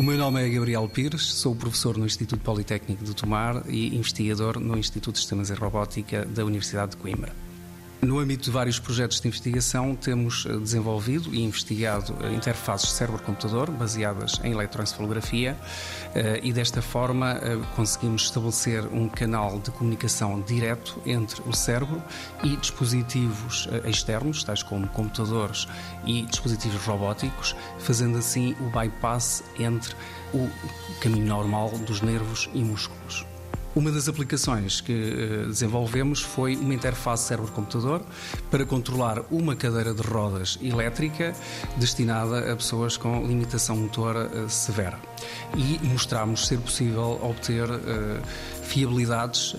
O meu nome é Gabriel Pires, sou professor no Instituto Politécnico de Tomar e investigador no Instituto de Sistemas e Robótica da Universidade de Coimbra. No âmbito de vários projetos de investigação, temos eh, desenvolvido e investigado eh, interfaces cérebro-computador baseadas em eletroencefalografia eh, e desta forma conseguimos estabelecer um canal de comunicação direto entre o cérebro e dispositivos externos, tais como computadores e dispositivos robóticos, fazendo assim o bypass entre o caminho normal dos nervos e músculos. Uma das aplicações que eh, desenvolvemos foi uma interface cérebro-computador para controlar uma cadeira de rodas elétrica destinada a pessoas com limitação motora eh, severa. E mostramos ser possível obter uh, fiabilidades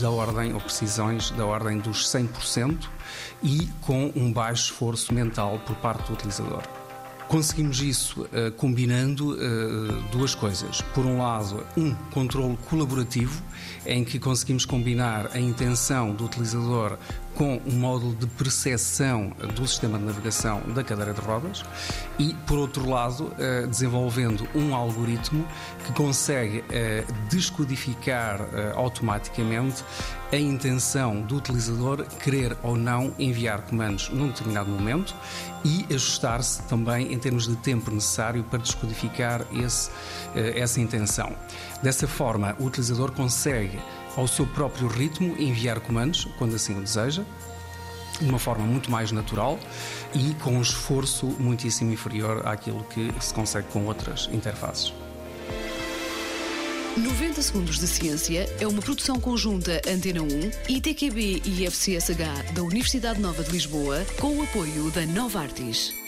da ordem, ou precisões da ordem dos 100% e com um baixo esforço mental por parte do utilizador. Conseguimos isso uh, combinando uh, duas coisas. Por um lado, um controle colaborativo, em que conseguimos combinar a intenção do utilizador com um módulo de percepção do sistema de navegação da cadeira de rodas e, por outro lado, uh, desenvolvendo um algoritmo que consegue descodificar automaticamente a intenção do utilizador querer ou não enviar comandos num determinado momento e ajustar-se também em termos de tempo necessário para descodificar esse, eh, essa intenção. Dessa forma, o utilizador consegue, ao seu próprio ritmo, enviar comandos quando assim o deseja, de uma forma muito mais natural e com um esforço muitíssimo inferior àquilo que se consegue com outras interfaces. 90 Segundos de Ciência é uma produção conjunta Antena 1, ITQB e FCSH da Universidade Nova de Lisboa, com o apoio da Nova Artis.